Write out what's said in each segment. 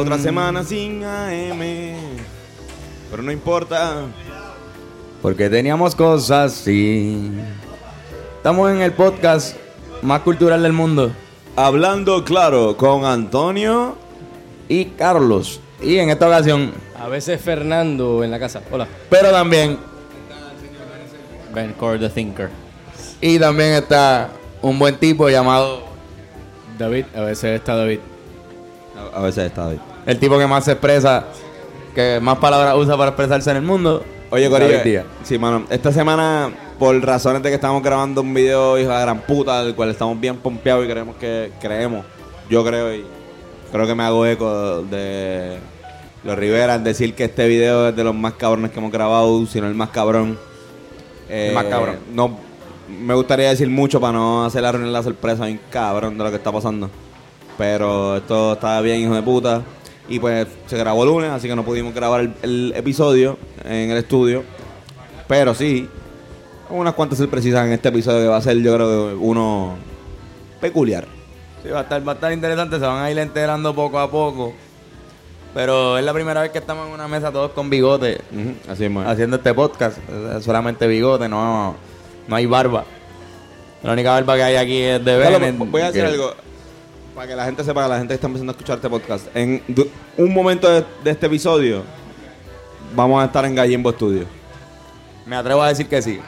Otra semana sin AM. Pero no importa. Porque teníamos cosas, sí. Estamos en el podcast más cultural del mundo. Hablando claro con Antonio. Y Carlos. Y en esta ocasión, A veces Fernando en la casa. Hola. pero también, Ben Core the Thinker. y también está un buen tipo llamado David, a veces está David. A, a veces está David. el tipo que más se expresa, que más palabras usa para expresarse en el mundo. Oye, Corillo. Sí, mano. Esta semana, por razones de que estamos grabando un video, hijo de gran puta, del cual estamos bien pompeados y creemos que creemos. Yo creo y creo que me hago eco de los Rivera en decir que este video es de los más cabrones que hemos grabado, si no el más cabrón. Eh, El más cabrón. No, me gustaría decir mucho para no hacer la reunión la sorpresa bien cabrón de lo que está pasando. Pero esto está bien, hijo de puta. Y pues se grabó el lunes, así que no pudimos grabar el, el episodio en el estudio. Pero sí, unas cuantas sorpresas en este episodio que va a ser, yo creo uno peculiar. Sí, va a estar, va a estar interesante, se van a ir enterando poco a poco. Pero es la primera vez que estamos en una mesa todos con bigote Así es, man. haciendo este podcast. Solamente bigote, no, no hay barba. La única barba que hay aquí es de Bennett. voy a decir que- algo para que la gente sepa, que la gente que está empezando a escuchar este podcast. En du- un momento de, de este episodio, vamos a estar en Gallimbo Studio. Me atrevo a decir que sí.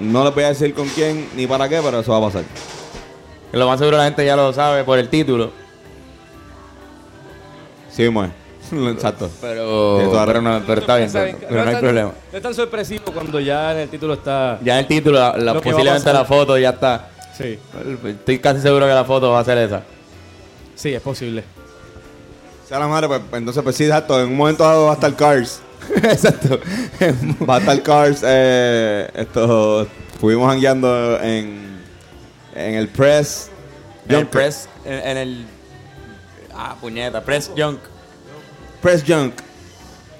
No les voy a decir con quién ni para qué, pero eso va a pasar. Que lo más seguro la gente ya lo sabe por el título. Sí, mismo es. Exacto. Pero, pero, no- pero está bien, pero, no hay tan- problema. No es tan sorpresivo cuando ya en el título está. Ya el título, la- la- posiblemente la foto ya está. Sí, Estoy casi seguro que la foto va a ser esa. sí, es posible. Sea la madre, pues entonces, pues sí, exacto. En un momento dado va a estar Cars. Exacto. Va a estar Cars. Eh, esto, fuimos jangueando en, en el Press. En el press, en, en el. Ah, puñeta, press junk. Press Junk.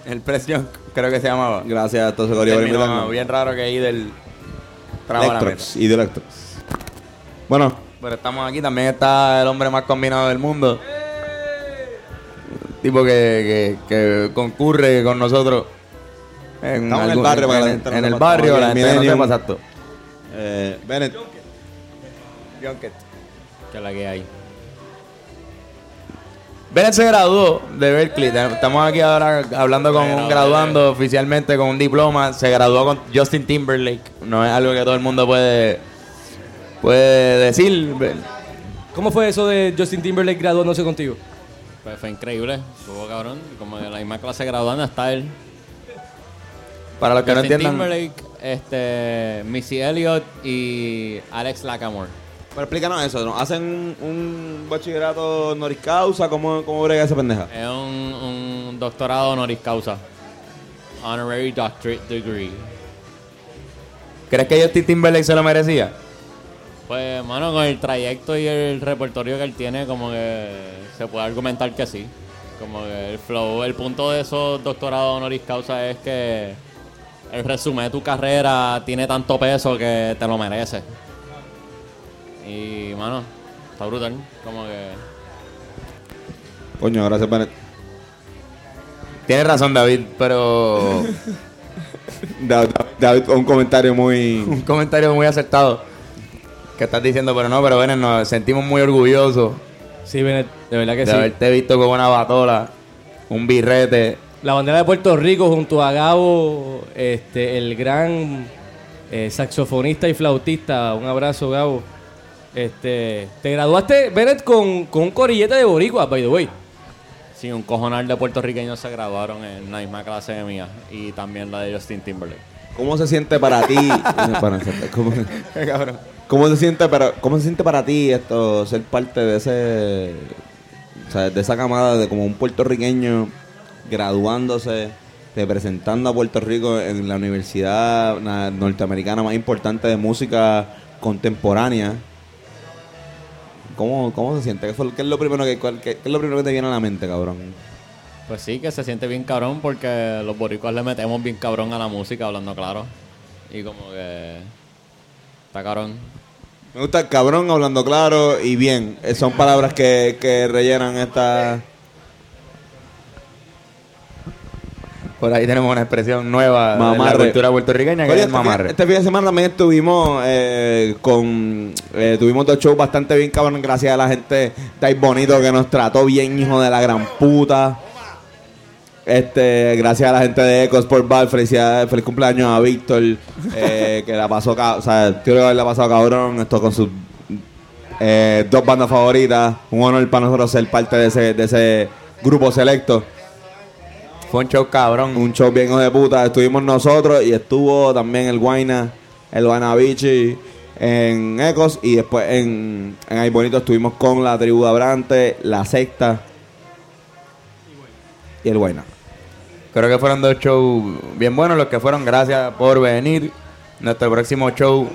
El press junk, creo que se llamaba. Gracias a todos por Término invitarnos. bien raro que ahí del. Electrox y de Electrox. Bueno. Pero estamos aquí, también está el hombre más combinado del mundo. Tipo que, que, que concurre con nosotros. En, Estamos en el algún- barrio, para que la en, no en el barrio, la en gente no sepa exacto. eh, Bennett. Que es la que hay. Bennett se graduó de Berkeley. Estamos aquí ahora hablando con un graduando oficialmente con un diploma. Se graduó con Justin Timberlake. No es algo que todo el mundo puede, puede decir. ¿Cómo fue eso de Justin Timberlake graduándose contigo? Pues fue increíble. Estuvo cabrón. Como de la misma clase graduando está él. Para los que no Justin entiendan. Timberlake, este, Missy Elliott y Alex Lackamore. Pero explícanos eso, ¿no? ¿Hacen un, un bachillerato honoris causa? ¿Cómo, cómo brega esa pendeja? Es un, un doctorado honoris causa. Honorary Doctorate Degree. ¿Crees que Justin Timberlake se lo merecía? Pues, mano, con el trayecto y el repertorio que él tiene, como que se puede argumentar que sí. Como que el flow, el punto de esos doctorados honoris causa es que el resumen de tu carrera tiene tanto peso que te lo mereces. Y, mano, está brutal. Como que. Coño, gracias, Bennett. Tienes razón, David, pero Da- da- David, un comentario muy... un comentario muy acertado que estás diciendo, pero no, pero Bennett, nos sentimos muy orgullosos Sí, Bennett, de verdad que de sí. haberte visto con una batola, un birrete. La bandera de Puerto Rico junto a Gabo, este, el gran eh, saxofonista y flautista. Un abrazo, Gabo. Este, te graduaste, Bennett, con, con un corillete de boricua, by the way. Sí, un cojonal de puertorriqueños se graduaron en la misma clase de mía. Y también la de Justin Timberlake. ¿Cómo se siente para ti? ¿Cómo, se siente para, ¿Cómo se siente para ti esto, ser parte de ese... O sea, de esa camada de como un puertorriqueño graduándose, representando a Puerto Rico en la universidad na- norteamericana más importante de música contemporánea? ¿Cómo, cómo se siente? ¿Qué, fue- qué es lo primero que, cuál- qué- qué es lo primero que te viene a la mente, cabrón? Pues sí, que se siente bien cabrón porque los boricuas le metemos bien cabrón a la música, hablando claro. Y como que. Está cabrón. Me gusta el cabrón hablando claro y bien. Eh, Son palabras que, que rellenan esta. Por ahí tenemos una expresión nueva de la cultura puertorriqueña que Oye, es este, fin, mamarre. este fin de semana también estuvimos eh, con. eh, tuvimos dos shows bastante bien, cabrón. Gracias a la gente de ahí bonito que nos trató bien, hijo de la gran puta. Este, gracias a la gente de Eco Sport Bar, felicidades, feliz cumpleaños a Víctor, eh, que la pasó, o sea, creo que haberla pasado cabrón, esto con sus eh, dos bandas favoritas, un honor para nosotros ser parte de ese, de ese grupo selecto. Fue un show cabrón. Un show bien de puta. Estuvimos nosotros y estuvo también el Guayna, el Guaynabichi en Ecos y después en, en Ay Bonito estuvimos con la tribu de Abrante, la secta y el Guayna. Creo que fueron dos shows bien buenos los que fueron. Gracias por venir. Nuestro próximo show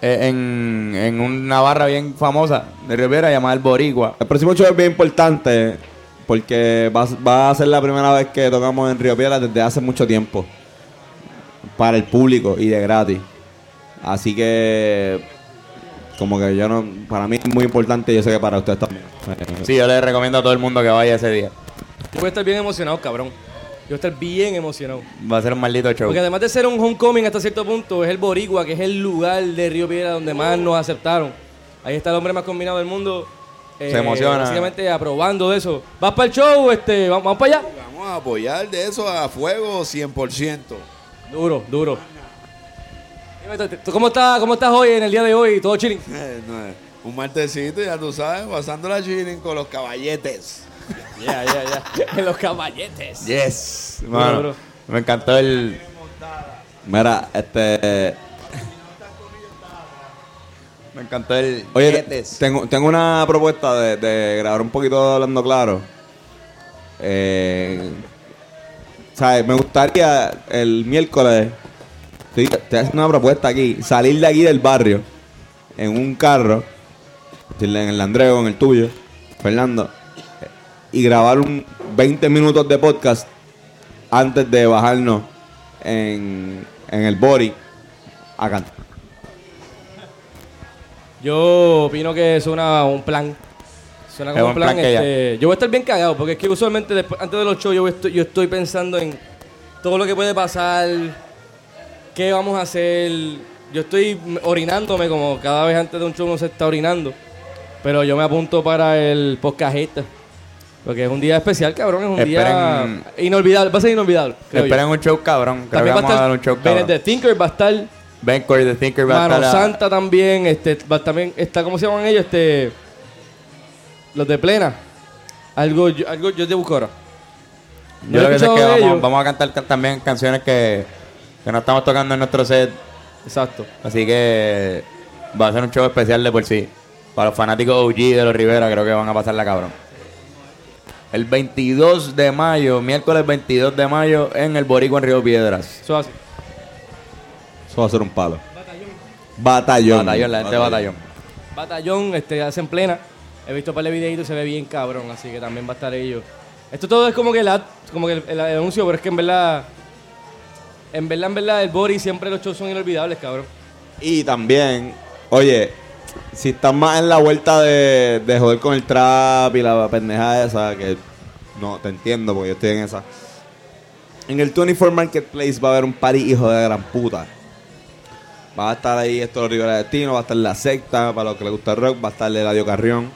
en una barra bien famosa de Rivera llamada El Boricua. El próximo show es bien importante porque va, va a ser la primera vez que tocamos en Río Piedra desde hace mucho tiempo para el público y de gratis. Así que como que yo no, para mí es muy importante y yo sé que para ustedes también. Sí, yo les recomiendo a todo el mundo que vaya ese día. Yo voy a estar bien emocionado, cabrón. Yo voy a estar bien emocionado. Va a ser un maldito show. Porque además de ser un homecoming hasta cierto punto, es el Boricua, que es el lugar de Río Piedra donde más nos aceptaron. Ahí está el hombre más combinado del mundo. Eh, Se emociona. Básicamente aprobando de eso. ¿Vas para el show? Este, ¿Vamos, vamos para allá? Vamos a apoyar de eso a fuego 100%. Duro, duro. Dime, ¿tú- tú ¿Cómo estás, ¿Cómo estás hoy en el día de hoy? ¿Todo chilling? Eh, es- Un martesito, ya tú sabes, pasando la chilling con los caballetes. Ya, ya, ya. en los caballetes. Yes. Mano, bro. Me encantó el. Mira, este. Me encantó el. Oye, Yetes. tengo, tengo una propuesta de, de grabar un poquito hablando claro. Eh, ¿Sabes? Me gustaría el miércoles. Estoy, estoy haciendo una propuesta aquí. Salir de aquí del barrio. En un carro. En el Andreo, en el tuyo. Fernando. Y grabar un 20 minutos de podcast. Antes de bajarnos en, en el Bori. A cantar. Yo opino que suena un plan. Suena como un plan. plan este, yo voy a estar bien cagado, porque es que usualmente después- antes de los shows yo estoy, yo estoy pensando en todo lo que puede pasar, qué vamos a hacer. Yo estoy orinándome como cada vez antes de un show uno se está orinando. Pero yo me apunto para el podcast este. Porque es un día especial, cabrón. Es un día inolvidable. Va a ser inolvidable. creo yo. Esperen un show cabrón. Creo También que va a dar un show estar cabrón. Bennett the Thinker, va a estar Ben Corey the Thinker va a Mano estar. a- Santa también, este, va- también está, ¿cómo se llaman ellos? Este, los de Plena. Algo, yo, algo, yo te busco ahora. Yo lo que sé es que vamos, vamos a cantar ca- también canciones que, que no estamos tocando en nuestro set. Exacto. Así que va a ser un show especial de por sí. Para los fanáticos OG de los Rivera, creo que van a pasarla cabrón. El 22 de mayo, miércoles 22 de mayo, en el Boricua en Río Piedras. Eso así. Eso va a ser un palo. Batallón. Batallón, la gente de batallón. Batallón, este, hacen Plena. He visto para el videito y se ve bien cabrón, así que también va a estar ellos. Esto todo es como que, la, como que el, el anuncio, pero es que en verdad, en verdad, en verdad, el Bori siempre los shows son inolvidables, cabrón. Y también, oye, si estás más en la vuelta de, de joder con el trap y la pendeja esa, que no te entiendo porque yo estoy en esa. En el 24 Marketplace va a haber un party hijo de gran puta. Va a estar ahí esto Rivera Destino, va a estar la secta, para los que les gusta el rock, va a estar Eladio Carrión,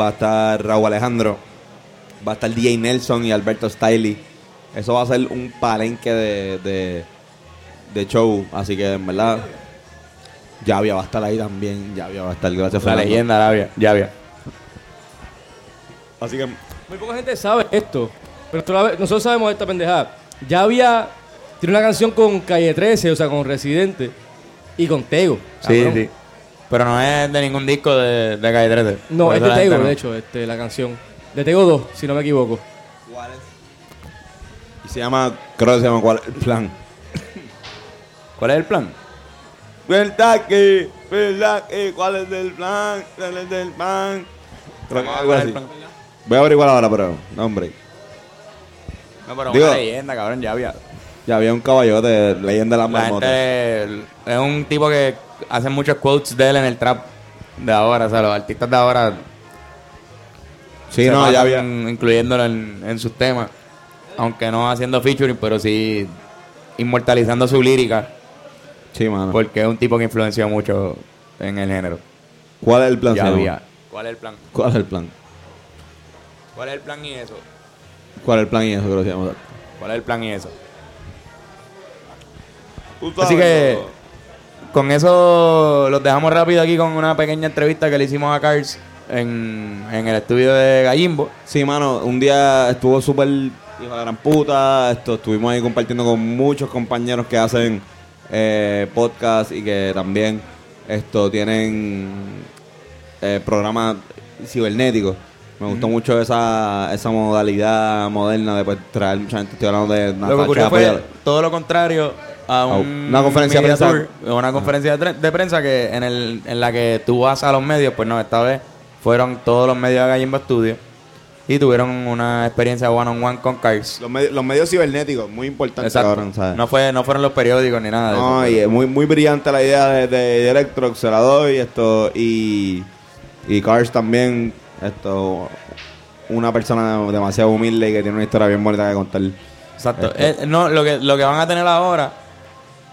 va a estar Raúl Alejandro, va a estar DJ Nelson y Alberto Stiley. Eso va a ser un palenque de, de, de show, así que en verdad Javia va a estar ahí también. Javia va a estar, gracias La Fernando. leyenda, Arabia. Ya había. Así que Muy poca gente sabe esto, pero nosotros sabemos esta pendejada. Ya había, tiene una canción con Calle 13, o sea, con Residente, y con Tego. Sí, cabrón. sí. Pero no es de ningún disco de, de Calle 13. No, Por es de Tego, no- de hecho, este, la canción. De Tego 2, si no me equivoco. y se llama, creo que se llama ¿cuál es el plan? ¿Cuál es el plan? ¿Verdad que? ¿Verdad que? ¿Cuál es el plan? ¿Cuál es el plan? Creo que algo ¿Cuál es así. el plan? Voy a averiguar ahora, pero no, hombre. No, pero Digo- una leyenda, cabrón, ya había. Ya había un caballote, leyenda de las La marmotas. gente es un tipo que hace muchos quotes de él en el trap de ahora. O sea, los artistas de ahora Sí, no, ya había. incluyéndolo en, en sus temas. Aunque no haciendo featuring, pero sí inmortalizando su lírica. Sí, mano. Porque es un tipo que influenció mucho en el género. ¿Cuál es el plan? Ya había. ¿Cuál es el plan? ¿Cuál es el plan? ¿Cuál es el plan y eso? ¿Cuál es el plan y eso que lo? ¿Cuál es el plan y eso? Así que con eso los dejamos rápido aquí con una pequeña entrevista que le hicimos a Cars en, en el estudio de Gallimbo. Sí, mano, un día estuvo súper hijo de gran puta. Esto, estuvimos ahí compartiendo con muchos compañeros que hacen eh, podcast y que también esto tienen eh, programas cibernéticos. Me gustó mucho esa, esa modalidad moderna de pues, traer mucha gente. Estoy hablando de Lo que fue todo lo contrario a A un una conferencia de prensa. tour, una conferencia de, prensa que en, el, en la que tú vas a los medios, pues no, esta vez fueron todos los medios de Gallimbo Studio y tuvieron una experiencia one on one con Cars. Los, medi- los medios cibernéticos, muy importante, Exacto. cabrón, ¿sabes? No fue, no fueron los periódicos ni nada de No, eso. y es muy, muy brillante la idea de, de, de Electrox, se la doy, esto, y, y Cars también, esto, una persona demasiado humilde y que tiene una historia bien bonita que contar. Exacto. Eh, no, lo que, lo que van a tener ahora,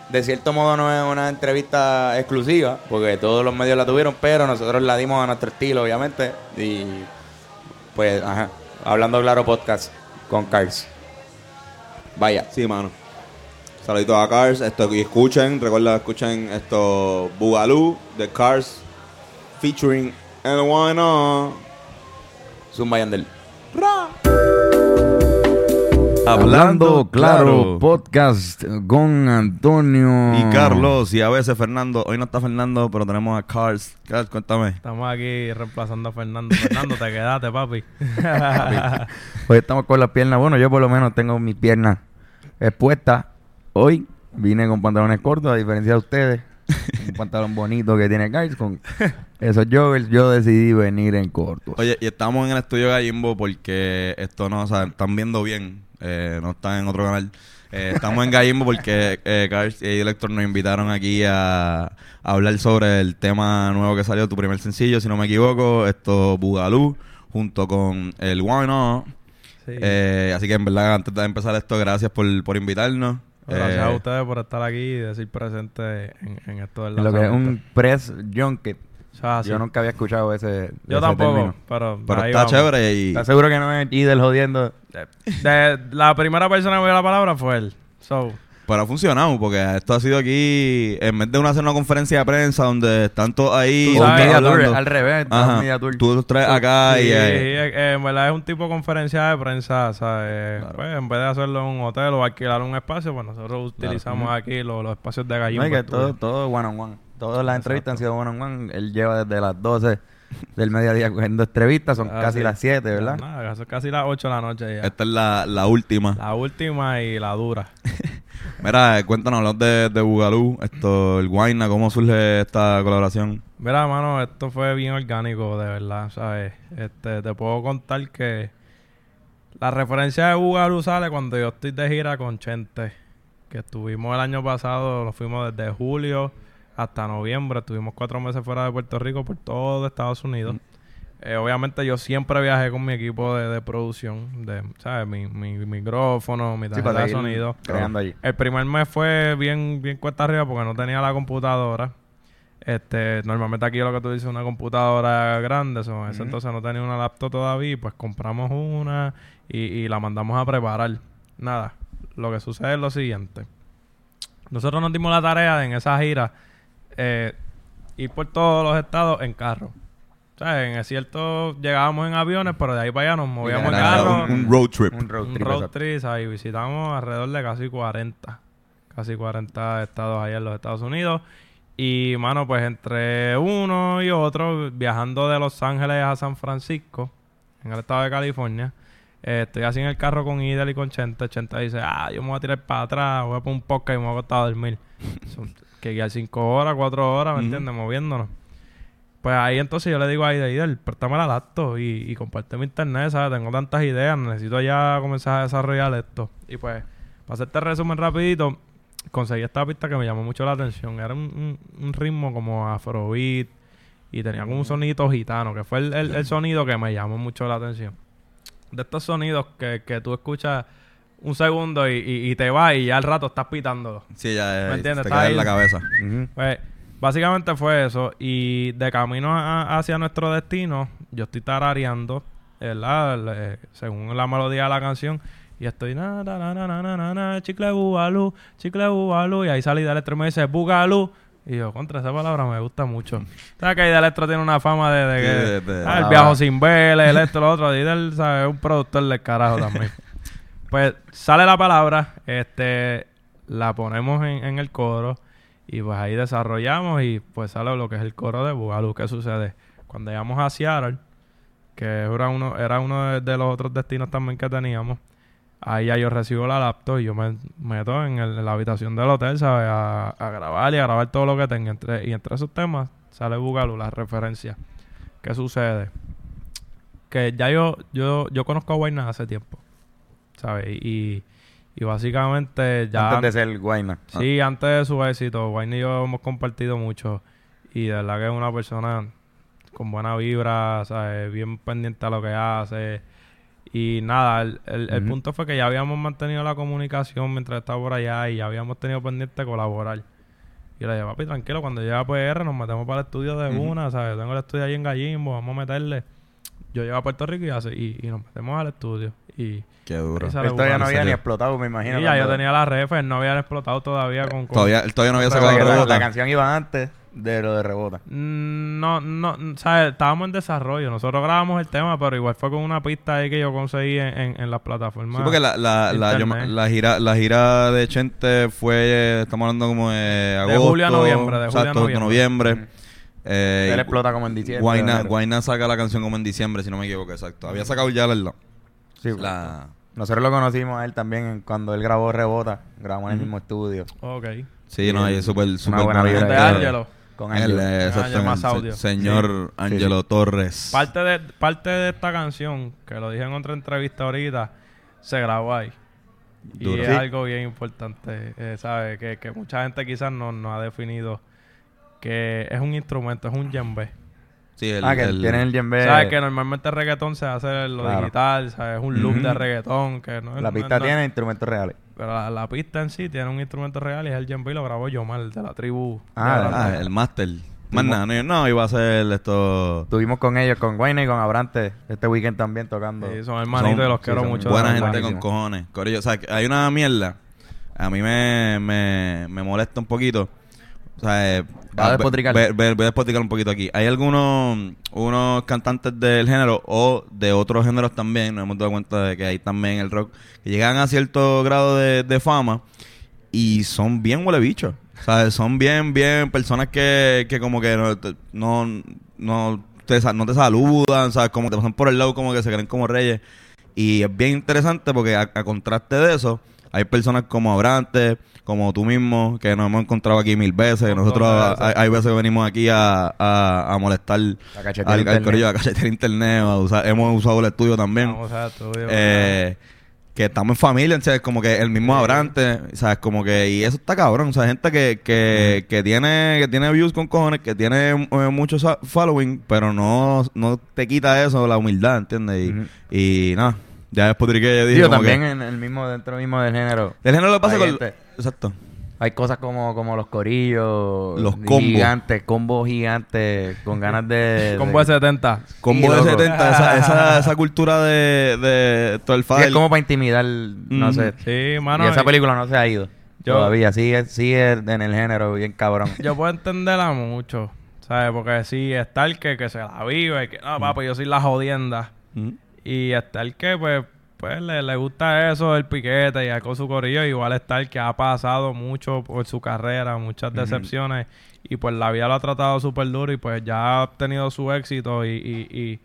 de cierto modo, no es una entrevista exclusiva, porque todos los medios la tuvieron, pero nosotros la dimos a nuestro estilo, obviamente. Y pues, ajá, hablando claro podcast con Cars. Vaya. Sí, mano. Saluditos a Cars, esto, y escuchen, recuerda, escuchen esto, Bugaloo de Cars, featuring Why Not. Zumba Yandel. Hablando claro, podcast con Antonio Y Carlos, y a veces Fernando. Hoy no está Fernando, pero tenemos a Cars. Cars, cuéntame. Estamos aquí reemplazando a Fernando. Fernando, te quedaste, papi. Hoy estamos con las piernas. Bueno, yo por lo menos tengo mis piernas expuestas. Hoy vine con pantalones cortos, a diferencia de ustedes. Un pantalón bonito que tiene Cars con esos joggers. Yo decidí venir en cortos. Oye, y estamos en el estudio Gallimbo porque esto no, o sea, están viendo bien, eh, no están en otro canal. Eh, estamos en Gallimbo porque eh, Cars y Elector nos invitaron aquí a, a hablar sobre el tema nuevo que salió, tu primer sencillo, si no me equivoco, esto Bugalú, junto con el Why Not. Sí. Eh, así que en verdad, antes de empezar esto, gracias por, por invitarnos. Gracias Eh, a ustedes por estar aquí y decir presente en, en esto del lo que es un press junket. Sí. Yo nunca había escuchado ese. Yo ese tampoco, término. pero, Pero está vamos. chévere y... ¿Estás seguro que no es Idel jodiendo? De- la primera persona que me dio la palabra fue él. So, Pero ha funcionado, porque esto ha sido aquí, en vez de una, hacer una conferencia de prensa donde están todos ahí. Tú Un sabes, media tour, al revés. Ajá. un media tour. Tú los traes acá sí, y... eh, eh, en verdad es un tipo de conferencia de prensa, ¿sabes? Pues en vez de hacerlo en un hotel o alquilar un espacio, pues nosotros utilizamos aquí los, los espacios de No, gallina. y que todo, todo one on one. Todas las entrevistas han sido one on one. Él lleva desde las 12 del mediodía cogiendo entrevistas. Son Ah, casi sí. las 7, ¿verdad? Nada, son casi las 8 de la noche ya. esta es la, la última. La última y la dura. Mira, cuéntanos, hablamos de, de Bugalú, esto, el Guayna, ¿cómo surge esta colaboración? Mira, mano, esto fue bien orgánico, de verdad, ¿sabes? Este, te puedo contar que la referencia de Bugaru sale cuando yo estoy de gira con Chente, que estuvimos el año pasado, nos fuimos desde julio hasta noviembre, estuvimos cuatro meses fuera de Puerto Rico por todo Estados Unidos. Eh, obviamente yo siempre viajé con mi equipo de, de producción, de, ¿sabes? Mi, mi micrófono, mi tarjeta de sonido. creando allí. El primer mes fue bien, bien cuesta arriba porque no tenía la computadora. Este, normalmente aquí lo que tú dices es una computadora grande, so, en ese entonces no tenía una laptop todavía, pues compramos una y, y la mandamos a preparar. Nada, lo que sucede es lo siguiente. Nosotros nos dimos la tarea de en esa gira eh, ir por todos los estados en carro. O sea, en el cierto llegábamos en aviones, pero de ahí para allá nos movíamos en carro un, un road trip. Un road un trip. road exacto. trip ahí visitamos alrededor de casi 40 casi 40 estados allá en los Estados Unidos y mano pues entre uno y otro viajando de Los Ángeles a San Francisco en el estado de California eh, estoy así en el carro con Idel y con Chente Chente dice ah yo me voy a tirar para atrás voy a poner un podcast y me voy a acostar a dormir que guiar 5 horas 4 horas ¿me entiendes? moviéndonos pues ahí entonces yo le digo a Idel, préstame la laptop y, y comparte mi internet, ¿sabes? Tengo tantas ideas, necesito ya comenzar a desarrollar esto. Y pues, para hacerte resumen rapidito, conseguí esta pista que me llamó mucho la atención. Era un, un- un ritmo como afrobeat y tenía como un sonidito gitano, que fue el, el- el sonido que me llamó mucho la atención. De estos sonidos que, que tú escuchas un segundo y, y- y te vas y ya al rato estás pitándolo. Sí, ya ¿Me eh, entiendes? te queda en la cabeza. Pues básicamente fue eso. Y de camino a- hacia nuestro destino, yo estoy tarareando, ¿verdad? Le- según la melodía de la canción. Y estoy na na na na na na na, na, chicle bubalú, chicle bubalú. Y ahí salí de electro y me dice bugalú. Y yo, contra esa palabra me gusta mucho. ¿Sabes que ahí de electro tiene una fama de, de Sí, que de- de- ah, el viajo sin vele, el esto, lo otro. Y él, ¿sabes? Es un productor del carajo también. Pues sale la palabra, este, la ponemos en, el coro y pues ahí desarrollamos y pues sale lo que es el coro de Bugalú. ¿Qué sucede? Cuando llegamos a Seattle, que era uno, era uno de, los otros destinos también que teníamos, ahí ya yo recibo la laptop y yo me meto en, en la habitación del hotel, ¿sabes? A, a grabar y a grabar todo lo que tenga. Entre, y entre esos temas sale Bugalú, la referencia. ¿Qué sucede? Que ya yo, yo, yo conozco a Guayna hace tiempo. ¿Sabes? Y, y básicamente ya... Antes de ser Guayna. Sí, antes de su éxito, Wayne y yo hemos compartido mucho. Y de verdad que es una persona con buena vibra, ¿sabes? Bien pendiente a lo que hace. Y nada, el, el- punto fue que ya habíamos mantenido la comunicación mientras estaba por allá y ya habíamos tenido pendiente colaborar. Y le dije, papi, tranquilo, cuando llegue a PR nos metemos para el estudio de una, ¿sabes? Tengo el estudio ahí en Gallimbo, vamos a meterle. Yo llego a Puerto Rico y, hace, y, y nos metemos al estudio. Y, Qué duro. Bugalú. no había ni explotado, me imagino. Y ya yo tenía la ref, no habían explotado todavía con... con- Todavía, él todavía no había sacado la, la canción iba antes de lo de Rebota. Mm, No, no, ¿sabes? Estábamos en desarrollo. Nosotros grabamos el tema, pero igual fue con una pista ahí que yo conseguí en, en, en las plataformas. Sí, porque la, la, la, yo la gira, la gira de Chente fue, estamos hablando como de agosto. julio a noviembre, de julio a exacto, noviembre. noviembre. Eh, Él explota como en diciembre. Guayna. Guayna saca la canción como en diciembre, si no me equivoco, exacto. Había sacado ya la... Sí, la Nosotros lo conocimos a él también en- cuando él grabó Rebota. Grabamos en el mismo estudio. Ok. sí, no, es súper, súper buena vibra De. Ángelo. Con Él, Ángelo. Ángelo señor Angelo Torres. Parte de, parte de esta canción, que lo dije en otra entrevista ahorita, se grabó ahí. Y es Sí. algo bien importante, eh, ¿sabes? Que, que mucha gente quizás no, no ha definido que es un instrumento, es un djembe. Sí, el, ah, que el- tiene el djembe. ¿Sabes? Que normalmente el reggaetón se hace en lo Claro. digital, ¿sabes? Es un loop de reggaetón que no La no- pista no- tiene instrumentos reales. Pero la, la pista en sí tiene un instrumento real y es el djembe y lo grabó Yomar, de la tribu. Ah, Ah, el máster. Más nada, no, no, iba a ser esto... Estuvimos con ellos, con Guayna y con Abrante este weekend también tocando. Sí, son hermanitos Son- y los sí, quiero son mucho. Buena gente verdad. con buenísimo. cojones. Corillo, o sea, que hay una mierda. A mí me, me, me molesta un poquito. O sea, eh, Va a ve- despotricar. ve- ve- Voy a despotricar un poquito aquí. Hay algunos unos cantantes del género o de otros géneros también, nos hemos dado cuenta de que hay también el rock, que llegan a cierto grado de, de fama y son bien huele bichos. O sea, son bien, bien personas que, que como que no, no, no, te, no te saludan, ¿sabes? Como te pasan por el lado como que se creen como reyes. Y es bien interesante porque a, a contraste de eso, hay personas como Abrante, como tú mismo, que nos hemos encontrado aquí mil veces. Nosotros de hay, veces. que venimos aquí a, a, molestar al, al corillo, a cachetear internet. usar- hemos usado el estudio también. Vamos a estudio. Eh, que estamos en familia, ¿sabes? Como que el mismo Abrante, ¿sabes? Como que, y eso está cabrón, o sea, gente que, que, que tiene, que tiene views con cojones, que tiene eh, mucho following, pero no, no te quita eso, la humildad, ¿entiendes? Y, y nada, ya después de que Digo, también que- en el mismo, dentro mismo del género. el género lo pasa con... gente- Exacto. Hay cosas como, como los corillos. Los combos. Gigantes, combos gigantes, con ganas de... Combo de 70. Combo de loco. 70, esa, esa, esa cultura de, de todo el Sí, es como para intimidar, no sé. Sí, mano. y esa y- película no se ha ido. Yo- Todavía sigue, sigue en el género bien cabrón. Yo puedo entenderla mucho, ¿sabes? Porque sí, está el que, que se la vive, y que no, papi, yo soy la jodienda. Ujú. Y está el que, pues, pues le, le gusta eso, el piquete y con su corillo. Igual está el que ha pasado mucho por su carrera, muchas decepciones. Y pues la vida lo ha tratado súper duro y pues ya ha obtenido su éxito y, y, y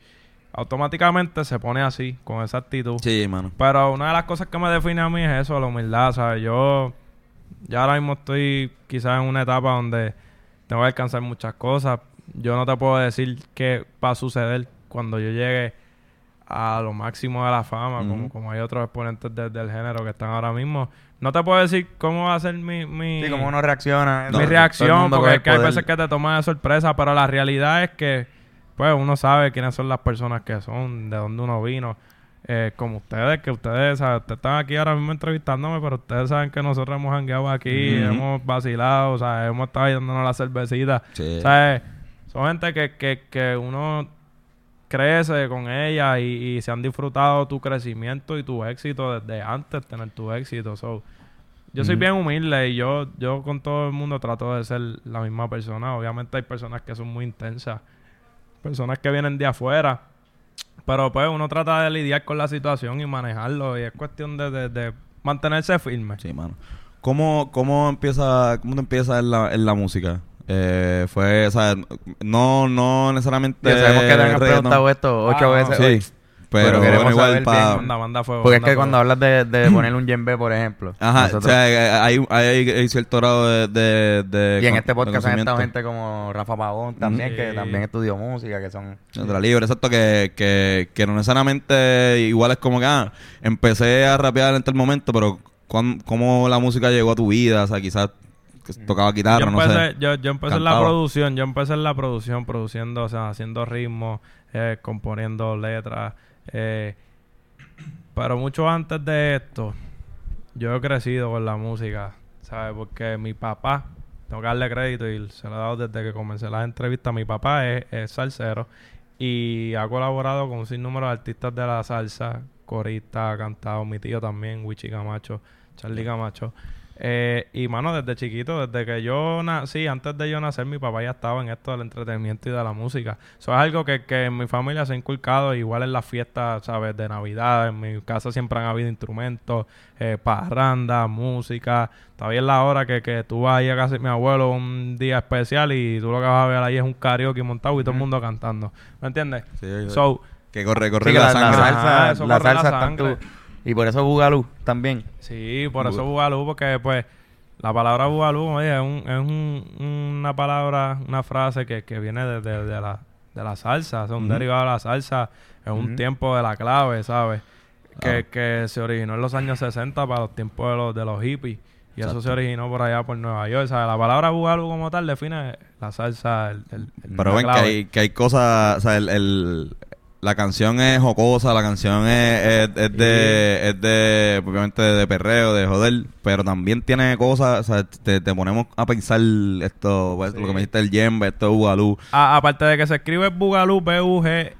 automáticamente se pone así, con esa actitud. Sí, mano. Pero una de las cosas que me define a mí es eso, la humildad, ¿sabes? Yo ya ahora mismo estoy quizás en una etapa donde tengo que alcanzar muchas cosas. Yo no te puedo decir qué va a suceder cuando yo llegue a lo máximo de la fama, como, como hay otros exponentes de- del género que están ahora mismo. No te puedo decir cómo va a ser mi, mi, Sí, como uno reacciona. mi reacción, porque es que hay veces que te toman de sorpresa, pero la realidad es que, pues, uno sabe quiénes son las personas que son, de dónde uno vino. Eh, como ustedes, que ustedes, ¿sabes? ustedes están aquí ahora mismo entrevistándome, pero ustedes saben que nosotros hemos hangueado aquí, hemos vacilado, o sea, hemos estado dándonos la cervecita. Sí. ¿Sabes? Son gente que, que, que uno crece con ella y, y se han disfrutado tu crecimiento y tu éxito desde antes de tener tu éxito. So, yo soy Ujú. bien humilde y yo, yo con todo el mundo trato de ser la misma persona. Obviamente hay personas que son muy intensas, personas que vienen de afuera, pero pues uno trata de lidiar con la situación y manejarlo y es cuestión de, de- de mantenerse firme. Sí, mano. ¿Cómo, cómo empieza, cómo te empieza en la, en la música? Eh, fue, o sea, no, no necesariamente. Ya sabemos que te han preguntado esto ocho Ah, no. veces. Sí, pero, Pero bueno, igual saber para. bien, Manda, manda fuego. Porque es que cuando hablas de, de ponerle un djembe, por ejemplo. Ajá, nosotros- o sea, eh, hay, hay, hay cierto grado de. de, de y en con- este podcast han estado gente como Rafa Pavón también, Sí. que también estudió música, que son... Letra libre, exacto, que, que, que no necesariamente igual es como que, ah, empecé a rapear en tal momento, pero cuán- ¿cómo la música llegó a tu vida? O sea, quizás que tocaba guitarra, yo no empecé, sé. yo, yo empecé en la producción, yo empecé en la producción, produciendo, o sea, haciendo ritmos, eh, componiendo letras. eh, pero mucho antes de esto, yo he crecido con la música, ¿sabes? Porque mi papá, tengo que darle crédito y se lo he dado desde que comencé las entrevistas, mi papá es, es salsero y ha colaborado con un sinnúmero de artistas de la salsa, corista, ha cantado, mi tío también, Wichi Camacho, Charlie Camacho. Eh, y mano, desde chiquito, desde que yo nací, antes de yo nacer, mi papá ya estaba en esto del entretenimiento y de la música. Eso es algo que, que en mi familia se ha inculcado, igual en las fiestas, ¿sabes? De Navidad, en mi casa siempre han habido instrumentos, eh, parranda, música. Todavía es la hora que, que tú vas ahí a casa de mi abuelo un día especial y tú lo que vas a ver ahí es un karaoke montado y todo el mundo cantando. ¿Me entiendes? Sí, sí. So, que corre, corre la, la, la sangre. Ajá, salsa, eso la corre la salsa está en sangre. Y por eso Bugalú también. Sí, por eso Bugalú, porque pues la palabra Bugalú oye, es, un- es un- una palabra, una frase que, que viene de, de- de la, de la salsa, es un derivado de la salsa, es un tiempo de la clave, ¿sabes? Que, Claro. que se originó en los años 60 para los tiempos de los, de los hippies. Y eso se originó por allá por Nueva York. La palabra Bugalú como tal define la salsa. El, el- el- Pero ven que hay, que hay cosas, o sea, el- la canción es jocosa, la canción es, es, es de, es de, obviamente de perreo, de joder, pero también tiene cosas, o sea, te, te ponemos a pensar esto, pues, lo que me dijiste el yembe, esto es Bugalú. A- aparte de que se escribe Bugalú, B-U-G,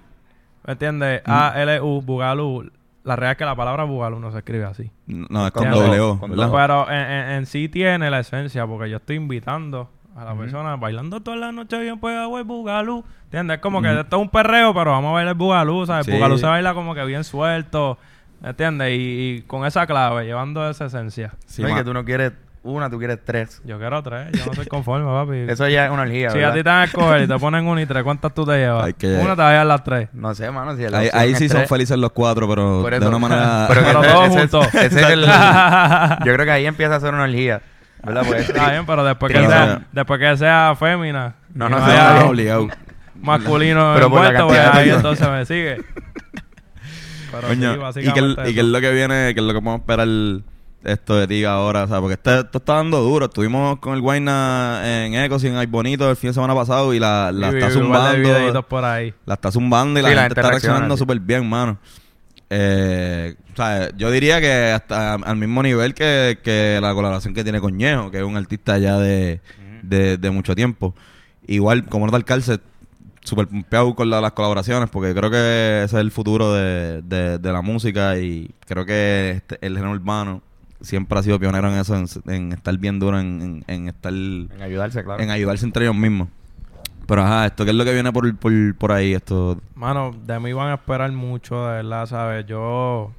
¿me entiendes? A-L-U, Bugalú. La realidad es que la palabra Bugalú no se escribe así. No, es con doble O. Pero en, en- en sí tiene la esencia, porque yo estoy invitando a la persona bailando toda la noche bien pegado el bugalú. ¿Entiendes? Es como que esto es un perreo, pero vamos a bailar bugalú, ¿sabes? Sí. Bugalú se baila como que bien suelto, ¿entiendes? Y, y con esa clave, llevando esa esencia. Sí, no, ma- que tú no quieres una, tú quieres tres. Yo quiero tres, yo no soy conforme, papi. Eso ya es una energía, si a ti te van a escoger y te ponen una y tres, ¿cuántas tú te llevas? Hay que- Una te va a llevar las tres. No sé, mano. Si ahí, es sí son tres, felices los cuatro, pero por de una manera... pero Pero todos ese es- juntos. ese es el- yo creo que ahí empieza a ser una energía. ¿Verdad? Pues, Está bien, pero después que, sea, después que sea fémina, No, no, no no, haya no, obligado. Masculino Pero por la pues cantidad de ahí personas. entonces me sigue. Pero Coño, sí, ¿y, qué, básicamente y qué es lo que viene, qué es lo que podemos esperar esto de ti ahora? O sea, porque este- esto está dando duro. Estuvimos con el Guayna en Ecos y en Ay Bonito el fin de semana pasado y la, la Y está videitos zumbando. por ahí. La está zumbando y la Sí, la gente gente está reacciona, reaccionando sí. súper bien, mano. Eh, o sea, yo diría que hasta al mismo nivel que, que la colaboración que tiene con Ñejo, que es un artista ya de, de, de mucho tiempo. Igual, como nota Cárcel, súper pumpeado con la- las colaboraciones, porque creo que ese es el futuro de, de, de la música y creo que este- el género urbano siempre ha sido pionero en eso, en, en estar bien duro, en, en, en estar En ayudarse, claro. en ayudarse entre ellos mismos. Pero ajá, esto qué es lo que viene por, por, por ahí, esto Mano, de mí van a esperar mucho, de verdad, ¿sabes? Yo,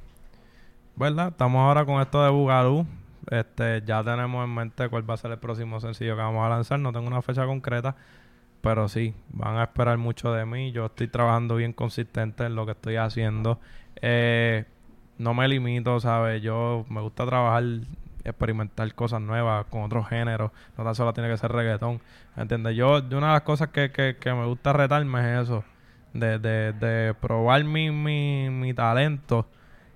¿verdad? Estamos ahora con esto de Bugalú. Este, ya tenemos en mente cuál va a ser el próximo sencillo que vamos a lanzar. No tengo una fecha concreta, pero sí, van a esperar mucho de mí. Yo estoy trabajando bien consistente en lo que estoy haciendo. Eh, no me limito, ¿sabes? Yo me gusta trabajar, experimentar cosas nuevas con otros géneros. No tan solo tiene que ser reggaetón. ¿Entiendes? Yo, de una de las cosas que, que, que me gusta retarme es eso. de, de, de probar mi, mi, mi talento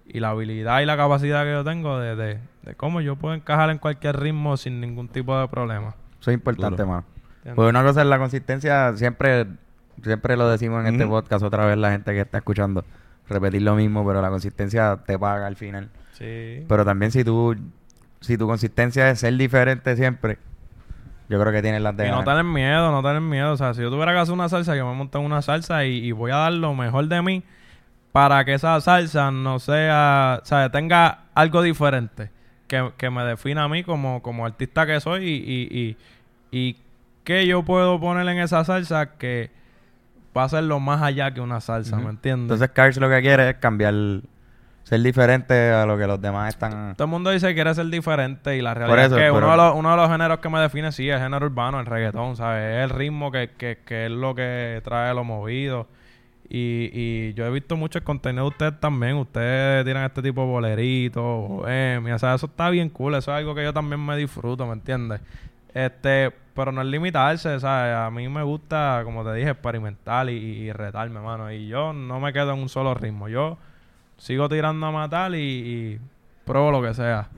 y la habilidad y la capacidad que yo tengo de, de, de cómo yo puedo encajar en cualquier ritmo sin ningún tipo de problema. Eso es importante, Duro. mano. Pues una cosa es la consistencia, siempre, siempre lo decimos en este podcast otra vez la gente que está escuchando. Repetir lo mismo, pero la consistencia te paga al final. Sí. Pero también si tú, si tu consistencia es ser diferente siempre, yo creo que tienes las de Y no tener miedo, no tener miedo. O sea, si yo tuviera que hacer una salsa, yo me monto en una salsa y, y voy a dar lo mejor de mí para que esa salsa no sea, o sea, tenga algo diferente que, que me defina a mí como, como artista que soy y, y, y, y que yo puedo poner en esa salsa que va a ser lo más allá que una salsa, ¿me entiendes? Entonces Cars lo que quiere es cambiar, ser diferente a lo que los demás están... Todo el mundo dice que quiere ser diferente y la realidad eso, es que uno, de los, uno de los géneros que me define sí es el género urbano, el reggaetón, ¿sabes? Es el ritmo que, que, que es lo que trae lo movido. Y, y yo he visto mucho el contenido de ustedes también. Ustedes tiran este tipo de boleritos, bohemia, o sea, eso está bien cool. Eso es algo que yo también me disfruto, ¿me entiendes? Este, pero no es limitarse, ¿sabes? A mí me gusta, como te dije, experimentar y, y retarme, mano. Y yo no me quedo en un solo ritmo. Yo sigo tirando a matar y, y pruebo lo que sea.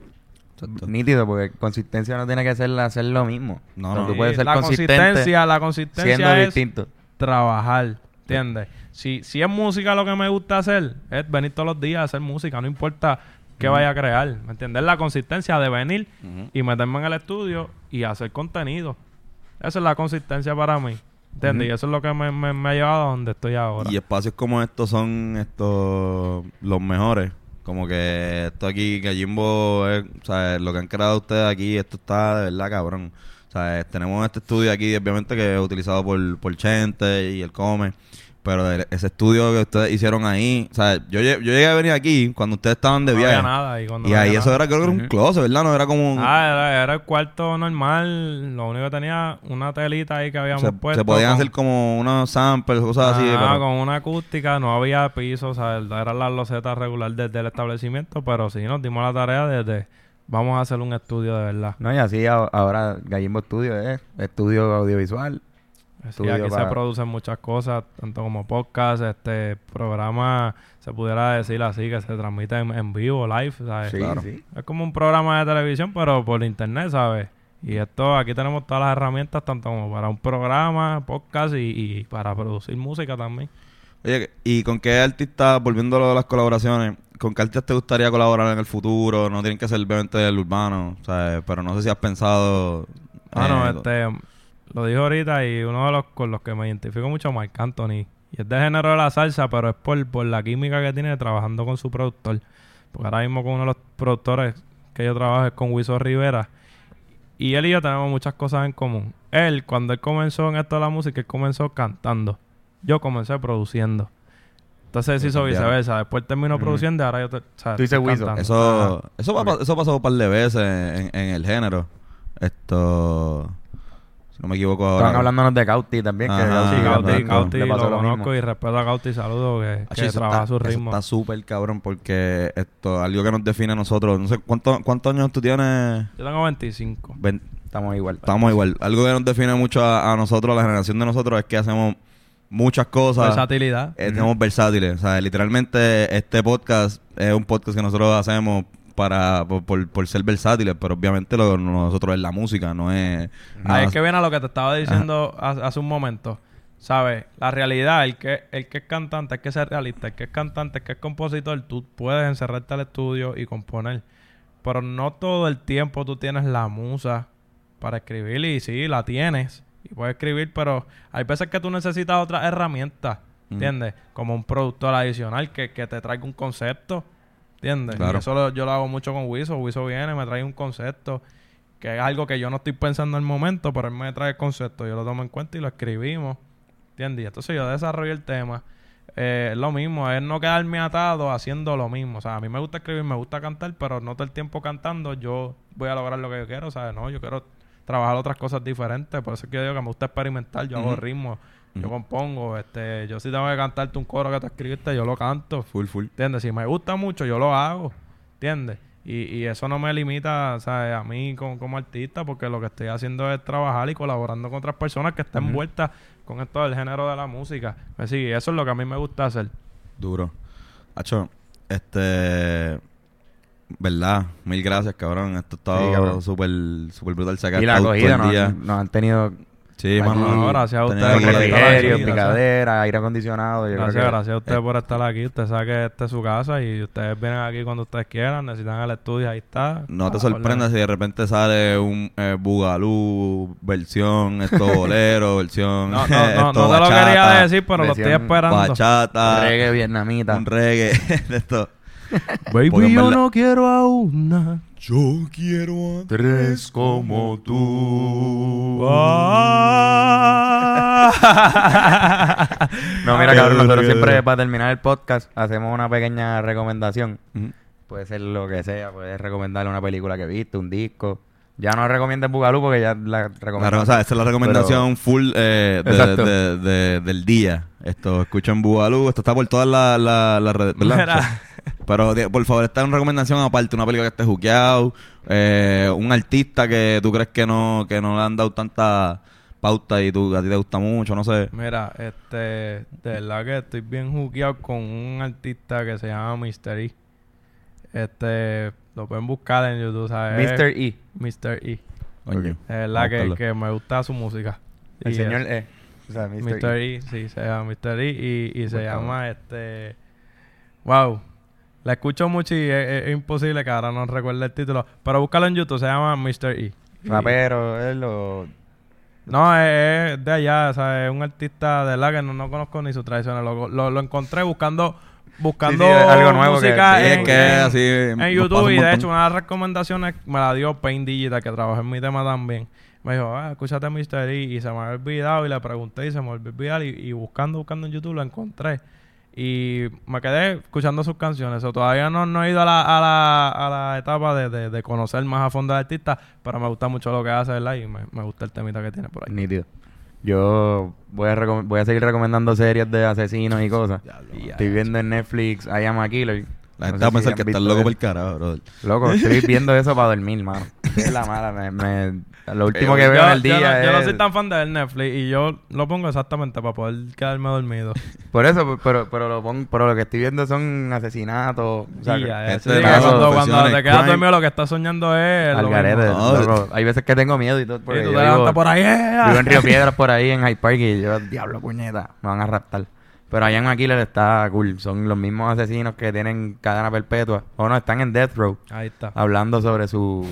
Nítido, porque consistencia no tiene que ser hacer lo mismo. No, no. Tú puedes ser la consistente consistencia, la consistencia siendo es distinto. trabajar, ¿entiendes? Si, si es música lo que me gusta hacer, es venir todos los días a hacer música, no importa qué vaya a crear, ¿me entiendes? La consistencia de venir y meterme en el estudio y hacer contenido. Esa es la consistencia para mí, ¿entiendes? Y eso es lo que me, me- me ha llevado a donde estoy ahora. Y espacios como estos son estos los mejores. Como que esto aquí, que Jimbo, es, o sea, lo que han creado ustedes aquí, esto está de verdad cabrón. O sea, tenemos este estudio aquí, obviamente, que es utilizado por, por Chente y el Come. Pero ese estudio que ustedes hicieron ahí, o sea, yo, yo llegué a venir aquí cuando ustedes estaban de no viaje. había nada. Y, cuando Y no ahí había eso nada- era, creo que era un closet, ¿verdad? No era como un... Ah, era, era el cuarto normal. Lo único que tenía una telita ahí que habíamos se, puesto. se podían con- hacer como unos samples, cosas así. Pero- con una acústica, no había piso, o sea, era la loseta regular desde el establecimiento, pero sí nos dimos la tarea de, de- vamos a hacer un estudio de verdad. No, y así ahora Gallimbo Studio es estudio audiovisual. Sí, aquí para- se producen muchas cosas, tanto como podcast, este programa, se pudiera decir así, que se transmite en, en vivo, live, ¿sabes? Sí, Claro. sí. Es como un programa de televisión, pero por internet, ¿sabes? Y esto, aquí tenemos todas las herramientas, tanto como para un programa, podcast y, y para producir música también. Oye, ¿y con qué artistas, volviendo a lo de las colaboraciones, con qué artistas te gustaría colaborar en el futuro? No tienen que ser obviamente del urbano, ¿sabes? Pero no sé si has pensado... Ah, no, eh, este, lo dijo ahorita y uno de los con los que me identifico mucho es Marc Anthony. Y es de género de la salsa, pero es por, por la química que tiene trabajando con su productor. Porque ahora mismo con uno de los productores que yo trabajo es con Wiso Rivera. Y él y yo tenemos muchas cosas en común. Él, cuando él comenzó en esto de la música, él comenzó cantando. Yo comencé produciendo. Entonces se hizo viceversa. Después terminó produciendo y ahora yo te, o sea, Tú dices estoy Wiso. cantando. Eso, eso, va- eso pasó un par de veces en, en el género. Esto... No me equivoco ahora. Estaban hablándonos de Cauti también. que Ajá, Sí, Gauti le pasó lo conozco y respeto a Gauti. Saludo que, trabaja está- su ritmo. Está súper cabrón porque esto, algo que nos define a nosotros. No sé, ¿cuánto- ¿cuántos años tú tienes? Yo tengo 25. Ven- Estamos igual. estamos igual. Algo que nos define mucho a, a nosotros, a la generación de nosotros, es que hacemos muchas cosas. Versatilidad. Eh, Somos versátiles. O sea, literalmente este podcast es un podcast que nosotros hacemos para por, por- por ser versátiles, pero obviamente lo de nosotros es la música, no es... Ahí nada- es que viene a lo que te estaba diciendo ha- hace un momento. ¿Sabes? La realidad, el que, el que es cantante, hay que ser realista. El que es cantante, el que es compositor, tú puedes encerrarte al estudio y componer. Pero no todo el tiempo tú tienes la musa para escribir. Y sí, la tienes. Y puedes escribir, pero hay veces que tú necesitas otras herramientas. ¿Entiendes? Como un productor adicional que, que te traiga un concepto. ¿Entiendes? Claro. Y eso lo- yo lo hago mucho con Wiso. Wiso viene, me trae un concepto que es algo que yo no estoy pensando en el momento, pero él me trae el concepto, yo lo tomo en cuenta y lo escribimos. ¿Entiendes? Y Entonces yo desarrollo el tema. Eh, es lo mismo, es no quedarme atado haciendo lo mismo. O sea, a mí me gusta escribir, me gusta cantar, pero no todo el tiempo cantando yo voy a lograr lo que yo quiero. O sea, no, yo quiero trabajar otras cosas diferentes. Por eso es que yo digo que me gusta experimentar. Yo hago yo compongo. este Yo si tengo que cantarte un coro que te escribiste, yo lo canto. Full, full. ¿Entiendes? Si me gusta mucho, yo lo hago. ¿Entiendes? Y, y eso no me limita, ¿sabes? A mí como, como artista, porque lo que estoy haciendo es trabajar y colaborando con otras personas que están envueltas con esto del género de la música. Pues sí, eso es lo que a mí me gusta hacer. Duro. Hacho, este. ¿Verdad? Mil gracias, cabrón. Esto está Sí, cabrón. súper súper brutal. Sacar Y la todo acogida el nos, día. nos han tenido Sí. No, gracias a ustedes por refrigerio, aquí, picadera, aire acondicionado. Yo creo Gracias, que- gracias a ustedes por estar aquí. Usted sabe que esta es su casa y ustedes vienen aquí cuando ustedes quieran. Necesitan el estudio, ahí está. No te sorprendas si de repente sale un eh, Bugalú, versión esto bolero, versión. No, no, no, esto no te lo quería decir, pero lo estoy esperando. Bachata, reggae vietnamita. un reggae de esto. Baby, yo no quiero a una. Yo quiero a Tres como tú. No, mira, cabrón, nosotros siempre para terminar el podcast hacemos una pequeña recomendación. Puede ser lo que sea, puedes recomendarle una película que viste, un disco. Ya no recomiendes Bugalú porque ya la Claro, recomendamos. o sea, esa es la recomendación full eh, de- Exacto. de- de- del día. Esto, escuchan Bugalú, esto está por todas las la, las redes, ¿verdad? Pero por favor, esta es una recomendación aparte, una película que esté juqueado, eh, un artista que tú crees que no, que no le han dado tanta pauta y tú, a ti te gusta mucho, no sé. Mira, este, de verdad que estoy bien jugueado con un artista que se llama Mr. E. Este, lo pueden buscar en YouTube, ¿sabes? Mr. E. Mr. E. Coño. Es verdad que, que me gusta su música. El Y señor es- E. O sea, Mr. Mr. E. E, sí, se llama Mr. E y, y se llama este. Wow. La escucho mucho y es, es- es imposible que ahora no recuerde el título. Pero búscalo en YouTube, se llama Mr. E. Rapero, él o... No, es, es de allá, o sea, es un artista de la que no, no conozco ni su tradición. Lo, lo, lo encontré buscando buscando Sí, sí, algo nuevo que- música sí, en, es que en- así en YouTube y de hecho una de las recomendaciones me la dio Pain Digital que trabajó en mi tema también. Me dijo, ah, escúchate Mr. E y se me había olvidado y le pregunté y se me olvidó olvidar y, y buscando, buscando en YouTube lo encontré. Y me quedé escuchando sus canciones. O todavía no, no he ido a la, a la, a la etapa de, de- de conocer más a fondo al artista, pero me gusta mucho lo que hace, ¿verdad? Y me, me gusta el temita que tiene por ahí. Nítido. Yo voy a, voy a seguir recomendando series de asesinos y cosas. Estoy viendo en Netflix I Am a Killer. La gente va a pensar que estás loco por el carajo, brother. Loco, estoy viendo eso para dormir, mano. Es la mala. Me, me- lo último que Yo- veo en el yo día no, yo no es... soy tan fan de ver Netflix y yo lo pongo exactamente para poder quedarme dormido. Por eso, pero, pero, lo pongo, pero lo que estoy viendo son asesinatos. O sea, sí, caso, cuando, te quedas crime. dormido lo que estás soñando es al garete. No. Hay veces que tengo miedo y todo. porque Y tú yo te levantas por ahí. ¡eh! Vivo en Río Piedras por ahí, en Hyde Park, y yo, diablo, puñeta, me van a raptar. Pero allá en Aquila está cool. Son los mismos asesinos que tienen cadena perpetua. O no, están en Death Row, Ahí está. hablando sobre su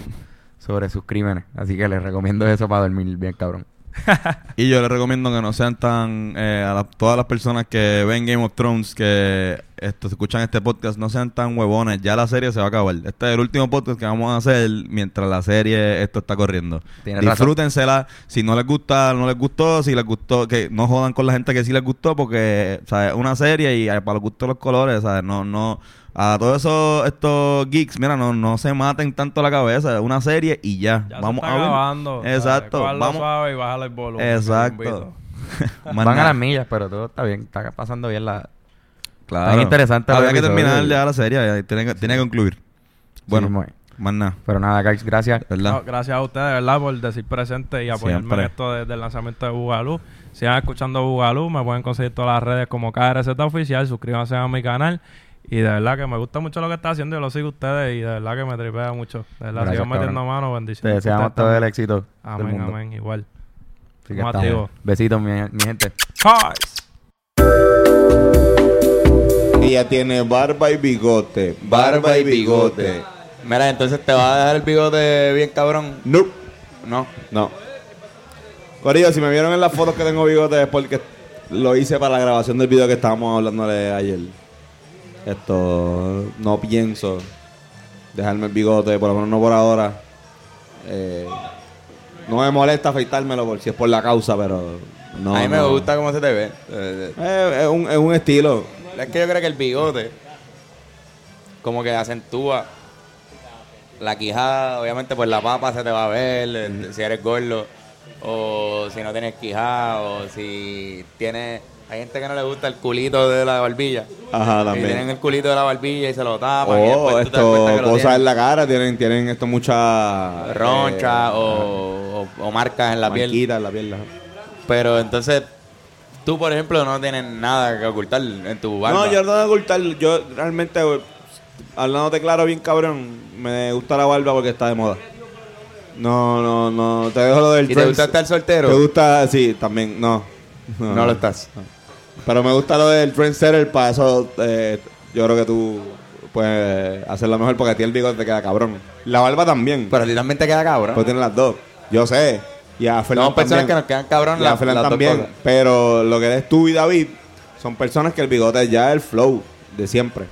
sobre sus crímenes. Así que les recomiendo eso para dormir bien, cabrón. Y yo les recomiendo que no sean tan... eh, a la- todas las personas que ven Game of Thrones, que esto, escuchan este podcast, no sean tan huevones. Ya la serie se va a acabar. Este es el último podcast que vamos a hacer mientras la serie esto está corriendo. Tienes razón. Disfrútensela. Si no les gusta, no les gustó. Si les gustó, que no jodan con la gente que sí les gustó, porque, ¿sabes? Una serie y eh, para los gustos los colores, ¿sabes? No, no... A todos esos estos geeks, mira, no, no se maten tanto la cabeza. Es una serie y ya. Ya se vamos está a ver. acabando. Exacto. Vamos. suave y bájale el volumen. Exacto. Van a las millas, pero todo está bien. Está pasando bien la... Claro. Tan interesante Había que terminar ya la serie. ya Tiene que, tiene que concluir. Bueno, Sí, muy- más nada. Pero nada, guys, gracias. ¿Verdad? No, gracias a ustedes, ¿verdad? Por decir presente y apoyarme Siempre. en esto desde el lanzamiento de Bugalú. Sigan escuchando Bugalú, me pueden conseguir todas las redes como KRZ Oficial, suscríbanse a mi canal. Y de verdad que me gusta mucho lo que está haciendo, yo lo sigo a ustedes y de verdad que me tripea mucho. De verdad, Gracias, sigan metiendo mano, Te bendiciones. deseamos Ustedes todo el éxito. del Amén, mundo. amén, igual. Así que Estamos. Besitos, mi, mi gente. Ella tiene barba y bigote. Barba y bigote. Mira, entonces te va a dejar el bigote bien cabrón. No. No. No. Corillo, si me vieron en las fotos que tengo bigote es porque lo hice para la grabación del video que estábamos hablándole ayer. Esto, no pienso dejarme el bigote, por lo menos no por ahora. Eh, no me molesta afeitármelo por si es por la causa, pero no. a mí me no. gusta cómo se te ve. Eh, Eh, es, un, es un estilo. Es que yo creo que el bigote como que acentúa la quijada, obviamente pues la papa se te va a ver, el- si eres gordo. o si no tienes quijada, o si tienes... Hay gente que no le gusta el culito de la barbilla. Ajá, Y tienen también. el culito de la barbilla y se lo tapan. Oh, te esto, que cosas en la cara, tienen, tienen esto mucha... roncha eh, o, o- o marcas en la piel. marquitas en la piel. ajá. Pero entonces, tú, por ejemplo, no tienes nada que ocultar en tu barba. No, yo no tengo que ocultar. Yo realmente, hablándote claro, bien cabrón, me gusta la barba porque está de moda. No, no, no. Te dejo lo del ¿Y te gusta estar soltero? ¿Te gusta? Sí, también. No. No lo estás. Pero me gusta lo del trendsetter. Para eso, eh, yo creo que tú puedes hacerlo mejor porque a ti el bigote te queda cabrón. La barba también. Pero a ti también te queda cabrón. Pues tiene las dos. Yo sé. Y a Fernando Somos personas que nos quedan cabrón Y a las dos también. Pero lo que eres tú y David son personas que el bigote ya es el flow de siempre.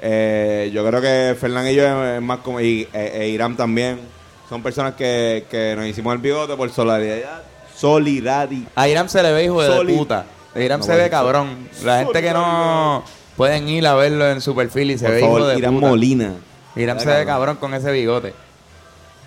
Eh, yo creo que Fernán y yo es más como. Y e, e Irán también. Son personas que, que nos hicimos el bigote por solidaridad. Solidaridad. A Iram se le ve hijo de Soli- puta. Iram No se ve cabrón. La gente que no pueden ir a verlo en su perfil y se Por ve hijo favor, de Irán puta. Molina. Iram se ve cabrón con ese bigote.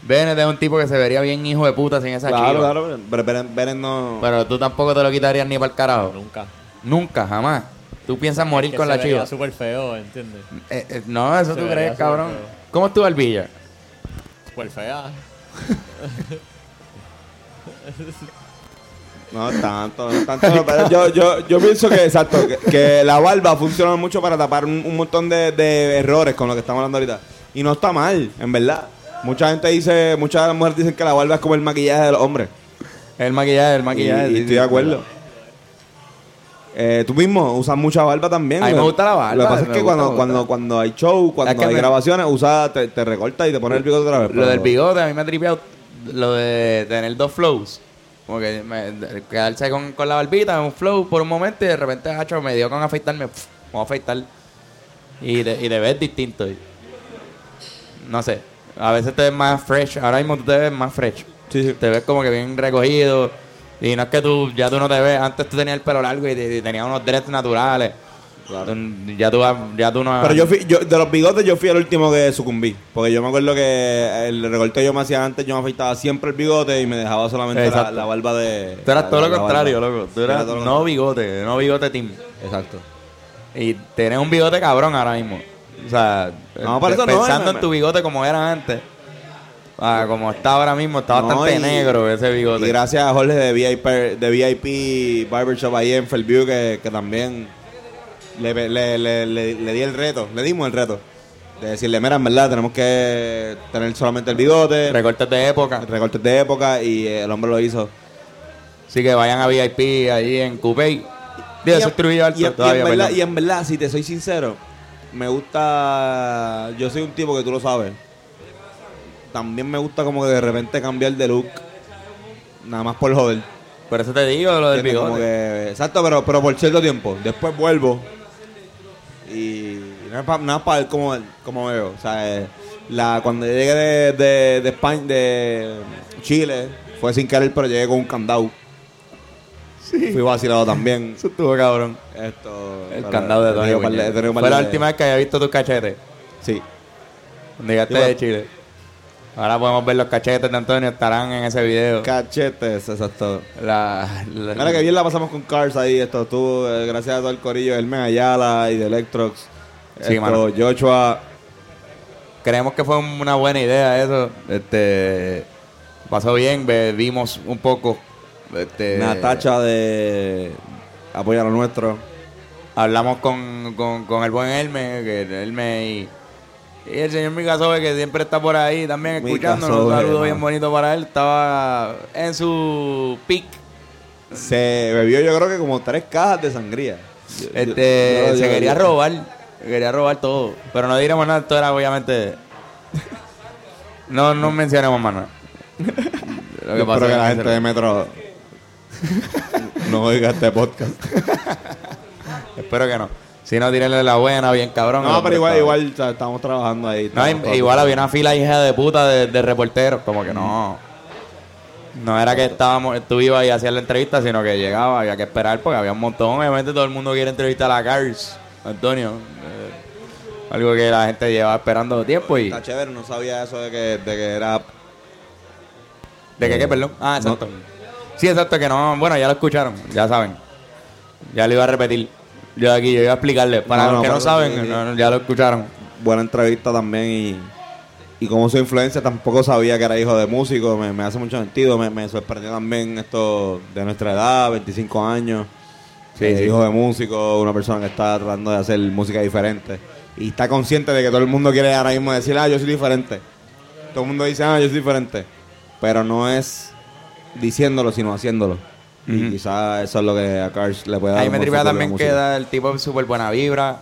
Bennett es un tipo que se vería bien hijo de puta sin esa Claro, chiva. claro. Pero Beren no. Pero tú tampoco te lo quitarías ni para el carajo. Nunca. Nunca, jamás. Tú piensas morir Que con se la vería chiva. súper feo, ¿entiendes? Eh, eh, no, eso Se tú crees, cabrón. feo. ¿Cómo es tu barbilla? Súper fea. No tanto, no tanto. pero yo, yo, yo pienso que, exacto, que, que la barba funciona mucho para tapar un, un montón de, de errores con lo que estamos hablando ahorita. Y no está mal, en verdad. Mucha gente dice, muchas mujeres dicen que la barba es como el maquillaje de los hombres. El maquillaje, el maquillaje. y estoy de acuerdo. Eh, tú mismo usas mucha barba también. A mí me gusta la barba, Lo que pasa es que gusta, cuando, cuando, cuando hay show, cuando Es que hay me- grabaciones, usa, te, te recorta y te pone el bigote otra vez. Lo del bigote, a mí me ha tripeado lo de tener dos flows. Como que me- quedarse con, con la barbita, un flow por un momento y de repente, hacho, me dio con afeitarme. pf, Vamos a afeitar. Y de, y de ver distinto. y- no sé. A veces te ves más fresh. Ahora mismo tú te ves más fresh. Sí, sí. Te ves como que bien recogido. Y no es que tú, ya tú no te ves. Antes tú tenías el pelo largo y, y tenías unos dreads naturales. Ya tú, ya tú no. Pero yo, fui, yo, de los bigotes, yo fui el último que sucumbí. Porque yo me acuerdo que el recorte yo me hacía antes, yo me afeitaba siempre el bigote y me dejaba solamente la, barba de. Tú eras la- todo la- lo contrario, loco. Tú Era eras lo no bigote, no bigote team. Exacto. Y tenés un bigote cabrón ahora mismo. O sea, No, eso no, pensando en tu bigote como era antes. Ah, como está ahora mismo, está No, bastante y- negro ese Y bigote. gracias a Jorge de VIP, de VIP Barbershop ahí en Fairview que, que también le, le, le, le- le di el reto, le dimos el reto. De decirle, mira, en verdad tenemos que tener solamente el bigote, Recortes de época. recortes de época y eh, el hombre lo hizo. Así que vayan a VIP ahí en Coupé. Digo, eso es Trujillo Alto y, en- y todavía, en verdad, y en verdad, si te soy sincero, me gusta. Yo soy un tipo que tú lo sabes. También me gusta como que de repente cambiar de look. Nada más por joder. Por eso te digo lo del bigote. que- exacto, pero, pero por cierto tiempo. Después vuelvo. Y nada para nada pa ver cómo, cómo me veo. O sea, eh, la, cuando llegué de, de, de España, de Chile, fue sin querer, pero llegué con un candado. Fui vacilado también. Eso estuvo cabrón. Esto, El candado de Tony Fue la última vez que había visto tus cachetes. Sí. Cuando llegaste de Chile. Ahora podemos ver los cachetes de Antonio. Estarán en ese video. Cachetes, exacto. La, la- Mira que bien la pasamos con Cars ahí. Esto estuvo, eh, gracias a todo el corillo, Hermes Ayala y de Electrox. Sí, Esto, mano. Joshua. Creemos que fue una buena idea eso. Este pasó bien, vimos un poco. Este, Natacha de Apoya lo Nuestro. Hablamos con, con, con el buen Hermes, que Hermes y, y el señor Mikasobe, que siempre está por ahí también escuchándonos. Un saludo bien bonito para él. Estaba en su pick. Se bebió yo creo que como tres cajas de sangría. Yo- Este, yo- se yo- quería robar, quería robar todo. Pero no diremos nada, esto era obviamente. No, no mencionemos más nada. Lo pasó espero que la gente de Metro no oiga este podcast. Espero que no. Si no, tírenle la buena, bien cabrón. No, El pero igual, está- igual o sea, estamos trabajando ahí. No, estamos i- igual había una fila hija de puta de, de reporteros. Como que no. No era que estábamos, tú ibas y hacías la entrevista, sino que llegaba, había que esperar porque había un montón. Obviamente todo el mundo quiere entrevistar a la Cars, Antonio. Eh, algo que la gente lleva esperando tiempo y Está chévere, no sabía eso de que, de que era ¿De qué qué, perdón? Ah, exacto. Sí, exacto, que no. Bueno, ya lo escucharon, ya saben. Ya lo iba a repetir. Yo aquí, yo iba a explicarle. Para No, los no, que no pero saben, no, no, ya lo escucharon. Buena entrevista también y, y como su influencia tampoco sabía que era hijo de músico, me, me hace mucho sentido, me, me sorprendió también esto de nuestra edad, 25 años, Sí, eh, sí. hijo de músico, una persona que está tratando de hacer música diferente y está consciente de que todo el mundo quiere ahora mismo decir, ah, yo soy diferente. Todo el mundo dice, ah, yo soy diferente, pero no es diciéndolo, sino haciéndolo. Y quizás eso es lo que a Cars le puede dar. Ahí me tripea también la que música. da el tipo súper buena vibra.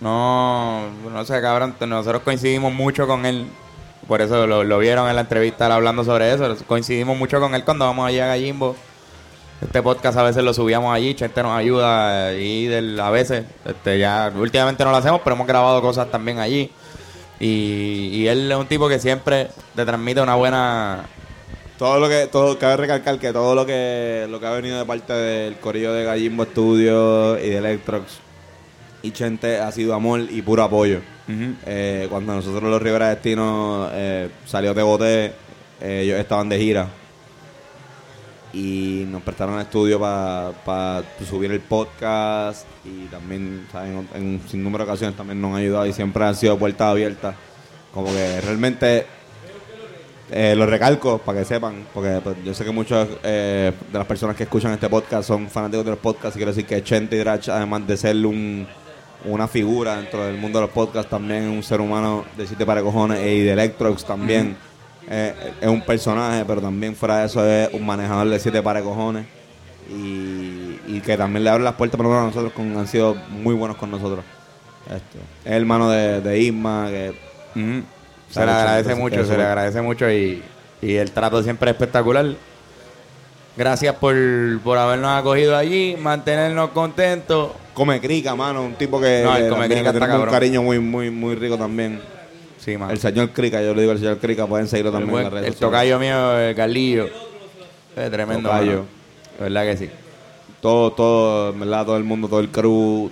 No, no sé, cabrón. Nosotros coincidimos mucho con él. Por eso lo, lo vieron en la entrevista hablando sobre eso. Coincidimos mucho con él cuando vamos allá a Gallimbo. Este podcast a veces lo subíamos allí. Chente nos ayuda eh, y del, a veces. Este, ya últimamente no lo hacemos, pero hemos grabado cosas también allí. Y, y él es un tipo que siempre te transmite una buena. Todo lo que, todo, cabe recalcar que todo lo que, lo que ha venido de parte del corillo de Gallimbo Studios y de Electrox y Chente ha sido amor y puro apoyo. Eh, cuando nosotros los Rivera Destino eh, salió de bote, eh, ellos estaban de gira y nos prestaron el estudio para subir el podcast y también ¿saben? en un sinnúmero de ocasiones también nos han ayudado y siempre han sido puertas abiertas. Como que realmente eh, lo recalco para que sepan, porque pues, yo sé que muchas eh, de las personas que escuchan este podcast son fanáticos de los podcasts y quiero decir que Chente Drach, además de ser un, una figura dentro del mundo de los podcasts, también es un ser humano de siete para cojones y de Electrox también. Eh, es un personaje, pero también fuera de eso es un manejador de siete para cojones y, y que también le abre las puertas por lo menos a nosotros, con, han sido muy buenos con nosotros. Este, es hermano de, de Isma, que. Se le agradece mucho, se le agradece mucho y, y el trato siempre es espectacular. Gracias por, por habernos acogido allí, mantenernos contentos. Come crica, mano, un tipo que, No, el Come Crica tenemos un cariño muy, muy, muy rico también. Sí, man. El señor Crica, yo le digo al señor Crica, pueden seguirlo también buen- en las redes el tocayo mío, el Carlillo. Es tremendo. Tocayo. mano. Verdad que sí. Todo, todo, verdad, todo el mundo, todo el crew,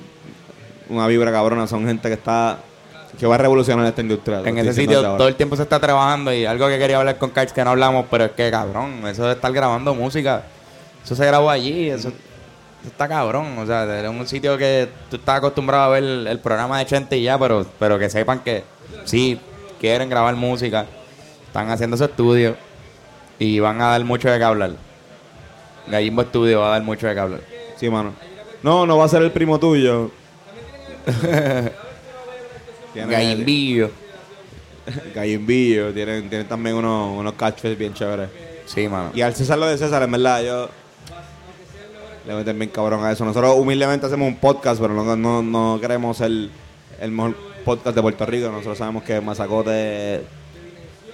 una vibra cabrona, son gente que está, que va a revolucionar esta industria. En ese sitio ahora. todo el tiempo se está trabajando y algo que quería hablar con Kites que no hablamos, pero es que cabrón, eso de estar grabando música, eso se grabó allí, eso, eso está cabrón. O sea, es un sitio que tú estás acostumbrado a ver el, el programa de Chente y ya, pero, pero que sepan que sí quieren grabar música, están haciendo su estudio y van a dar mucho de qué hablar. Gallimbo Studio va a dar mucho de qué hablar. Sí, mano. No, no va a ser el primo tuyo. Tiene- Gallimbillo. Gallimbillo, tienen, tienen también unos, unos catchphrases bien chéveres. Sí, mano. Y al César lo de César, en verdad, yo le meten bien cabrón a eso. Nosotros humildemente hacemos un podcast, pero no, no, no queremos ser el mejor podcast de Puerto Rico. Nosotros sabemos que Mazacote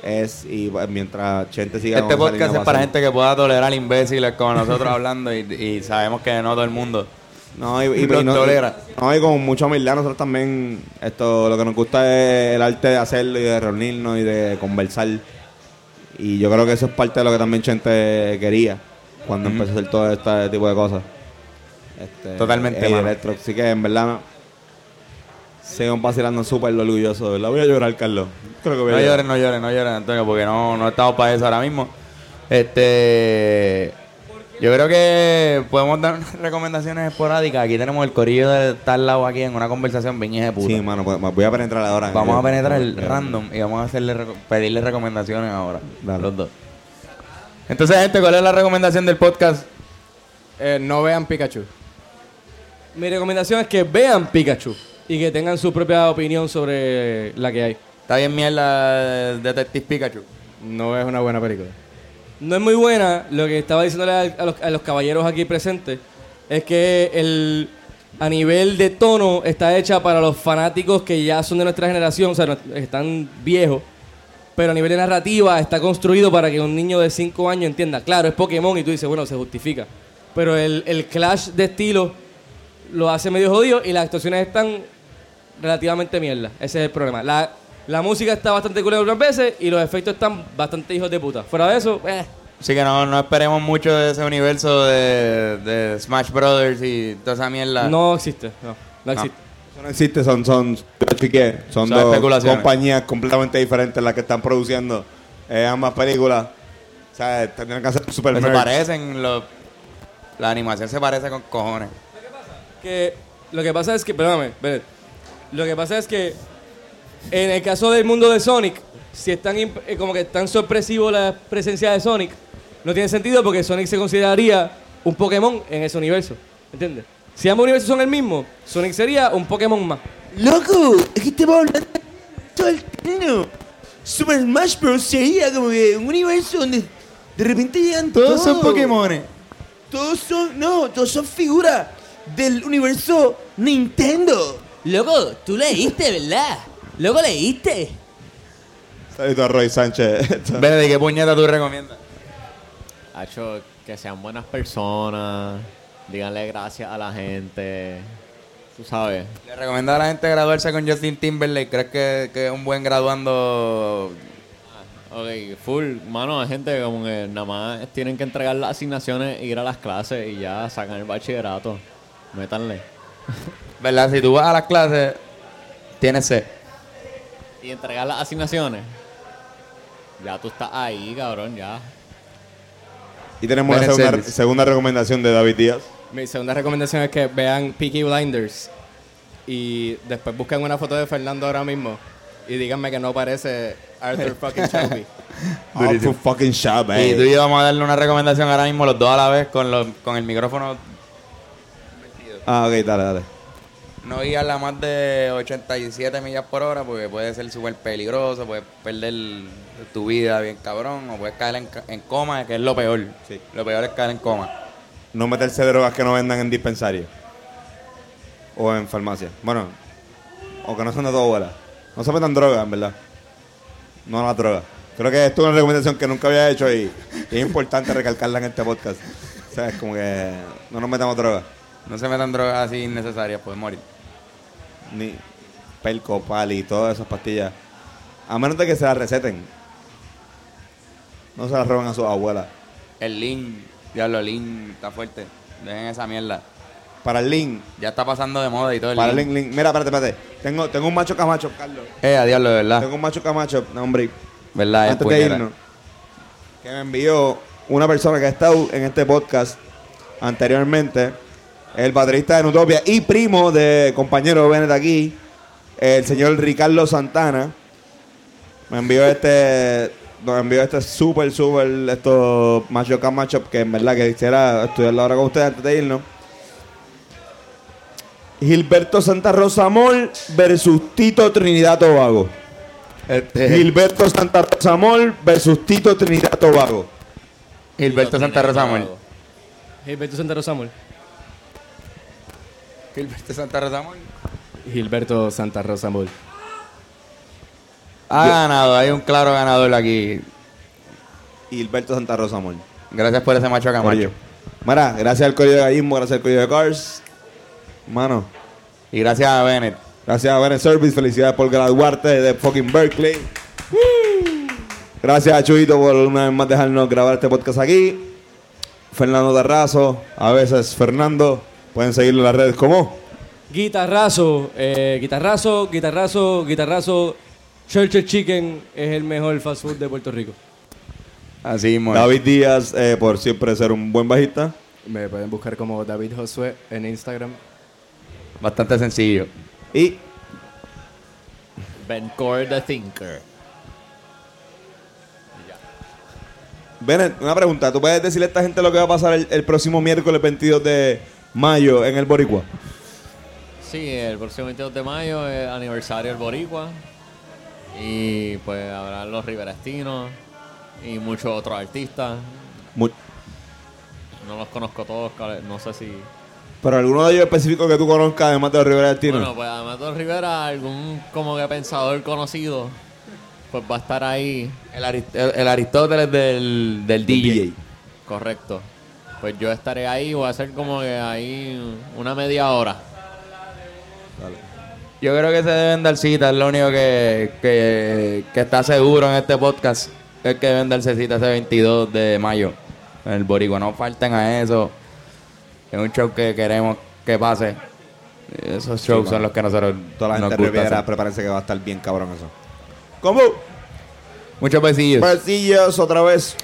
es, y mientras Chente siga Este podcast es para gente que pueda tolerar imbéciles como nosotros hablando y, y sabemos que no todo el mundo. No, y, y- y no, y- no, y con mucha humildad nosotros también, esto, lo que nos gusta es el arte de hacerlo y de reunirnos y de conversar. Y yo creo que eso es parte de lo que también Chente quería cuando empezó a hacer todo este tipo de cosas. Este, Totalmente, y. Electro, así que en verdad siguen vacilando súper orgulloso, verdad. Voy a llorar, Carlos. Creo que voy a No llores, no llores, no llores, Antonio, porque no, no estamos para eso ahora mismo. Este. Yo creo que podemos dar unas recomendaciones esporádicas. Aquí tenemos el corillo de estar al lado aquí en una conversación bien de puta. Sí, mano, pues, voy a penetrar ahora. Vamos a penetrar el yo- random y vamos a hacerle reco- pedirle recomendaciones ahora. Dale. Los dos. Entonces, gente, ¿cuál es la recomendación del podcast? Eh, no vean Pikachu. Mi recomendación es que vean Pikachu y que tengan su propia opinión sobre la que hay. Está bien mierda Detective Pikachu. No es una buena película. No es muy buena. Lo que estaba diciéndole a, los, caballeros aquí presentes es que el, a nivel de tono está hecha para los fanáticos que ya son de nuestra generación, o sea, están viejos. Pero a nivel de narrativa está construido para que un niño de 5 años entienda. Claro, es Pokémon y tú dices, bueno, se justifica. Pero el, el clash de estilo lo hace medio jodido y las actuaciones están relativamente mierda. Ese es el problema. La música está bastante cool algunas veces y los efectos están bastante hijos de puta. Fuera de eso, eh. Así que no, no esperemos mucho de ese universo de, de Smash Brothers y toda esa mierda. No existe. No, no existe. Eso no existe, son, son, son Son dos compañías completamente diferentes las que están produciendo eh, ambas películas. O sea, tendrían que hacer super Pero se parecen, los- la animación se parece con cojones. Que lo que pasa es que, perdóname, Bennett. lo que pasa es que en el caso del mundo de Sonic, si es tan imp- eh, como que tan sorpresivo la presencia de Sonic, no tiene sentido porque Sonic se consideraría un Pokémon en ese universo, ¿entiendes? Si ambos universos son el mismo, Sonic sería un Pokémon más. Loco, es que estamos hablando todo el término. Super Smash Bros. sería como que un universo donde de repente llegan todos. Todos son, no, todos son figuras del universo Nintendo. Loco, tú leíste, ¿verdad? Loco, leíste. Saludito a Roy Sánchez. Ven, ¿de qué puñeta tú recomiendas? Hacho, que sean buenas personas, díganle gracias a la gente, tú sabes. ¿Le recomiendo a la gente graduarse con Justin Timberlake? ¿Crees que, que es un buen graduando? Ok, full, mano, hay gente como que nada más tienen que entregar las asignaciones, ir a las clases y ya sacan el bachillerato. Métanle. ¿Verdad? Si tú vas a las clases, tienes sed. Y entregar las asignaciones. Ya tú estás ahí, cabrón, ya. Y tenemos la Bennett segunda, segunda recomendación de David Díaz. Mi segunda recomendación es que vean Peaky Blinders y después busquen una foto de Fernando ahora mismo y díganme que no parece Arthur fucking Shelby. For fucking shop, Y tú y yo vamos a darle una recomendación ahora mismo los dos a la vez con, los, con el micrófono. Ah, ok, dale, dale. No guiarla a más de 87 millas por hora porque puede ser súper peligroso, puedes perder tu vida bien cabrón o puedes caer en, coma, que es lo peor. Sí. Lo peor es caer en coma. No meterse drogas que no vendan en dispensario. O en farmacia. Bueno, o que no son de todo bola. No se metan drogas, en verdad. No las drogas. Creo que esto es una recomendación que nunca había hecho y, y es importante recalcarla en este podcast. O sea, es como que no nos metamos drogas. No se metan drogas así innecesarias, puedes morir. Ni pelco, pali, todas esas pastillas. A menos de que se las receten. No se las roban a sus abuelas. El Lean, diablo, Lean está fuerte. Dejen esa mierda. Para el link, Ya está pasando de moda y todo el para el Lean. link, link. Mira, espérate, espérate. Tengo, tengo un macho camacho, Carlos. Eh, a diablo, de verdad. Tengo un macho camacho, no, hombre. ¿Verdad? Es antes de irnos, que me envió una persona que ha estado en este podcast anteriormente, el baterista de Nutopia y primo de compañero Bennett aquí, el señor Ricardo Santana, me envió este, nos envió este súper, súper, estos Macho Matchup que en verdad que quisiera estudiarlo ahora con ustedes antes de irnos. Gilberto Santa Rosa Mol versus Tito Trinidad Tobago. Este, Gilberto Santa Rosa Mol versus Tito Trinidad Tobago. Gilberto Santa Rosa Mol. Gilberto Santa Rosa Mol. Gilberto Santa Rosa Mol. Gilberto Santa Rosa Mol. Ha ganado, hay un claro ganador aquí. Gilberto Santa Rosa Mol. Gracias por ese macho camacho. Mira, gracias al Corillo de Gallismo, gracias al Corillo de Cars. Mano, Y gracias a Bennett. gracias a Bennett Service, felicidades por graduarte de fucking Berkeley. Gracias a Chuito por una vez más dejarnos grabar este podcast aquí. Fernando Tarrazo, a veces Fernando. Pueden seguirlo en las redes como Guitarrazo, eh, guitarrazo, guitarrazo, guitarrazo. Churchill Chicken es el mejor fast food de Puerto Rico. Así mismo. David Díaz, eh, por siempre ser un buen bajista. Me pueden buscar como David Josué en Instagram. Bastante sencillo. Y Ben Core the Thinker. Bennett, una pregunta. ¿Tú puedes decirle a esta gente lo que va a pasar el, el próximo miércoles 22 de mayo en el Boricua? Sí, el próximo 22 de mayo es aniversario del Boricua. Y pues habrá los Riverestinos y muchos otros artistas. Mu- No los conozco todos, no sé si... Pero alguno de ellos específicos que tú conozcas, además de los Rivera del Tino. Bueno, pues además de Rivera, algún como que pensador conocido, pues va a estar ahí. El, Arist- el- el Aristóteles del, del DJ. Correcto. Pues yo estaré ahí, voy a hacer como que ahí una media hora. Yo creo que se deben dar citas, es lo único que, que, que está seguro en este podcast. Es que deben darse citas ese 22 de mayo. En el Boricua, no falten a eso. Es un show que queremos que pase. Esos shows son los que nosotros Toda la nos gente Riviera, prepárense que va a estar bien cabrón eso. ¿Cómo? Muchos besillos. Besillos otra vez.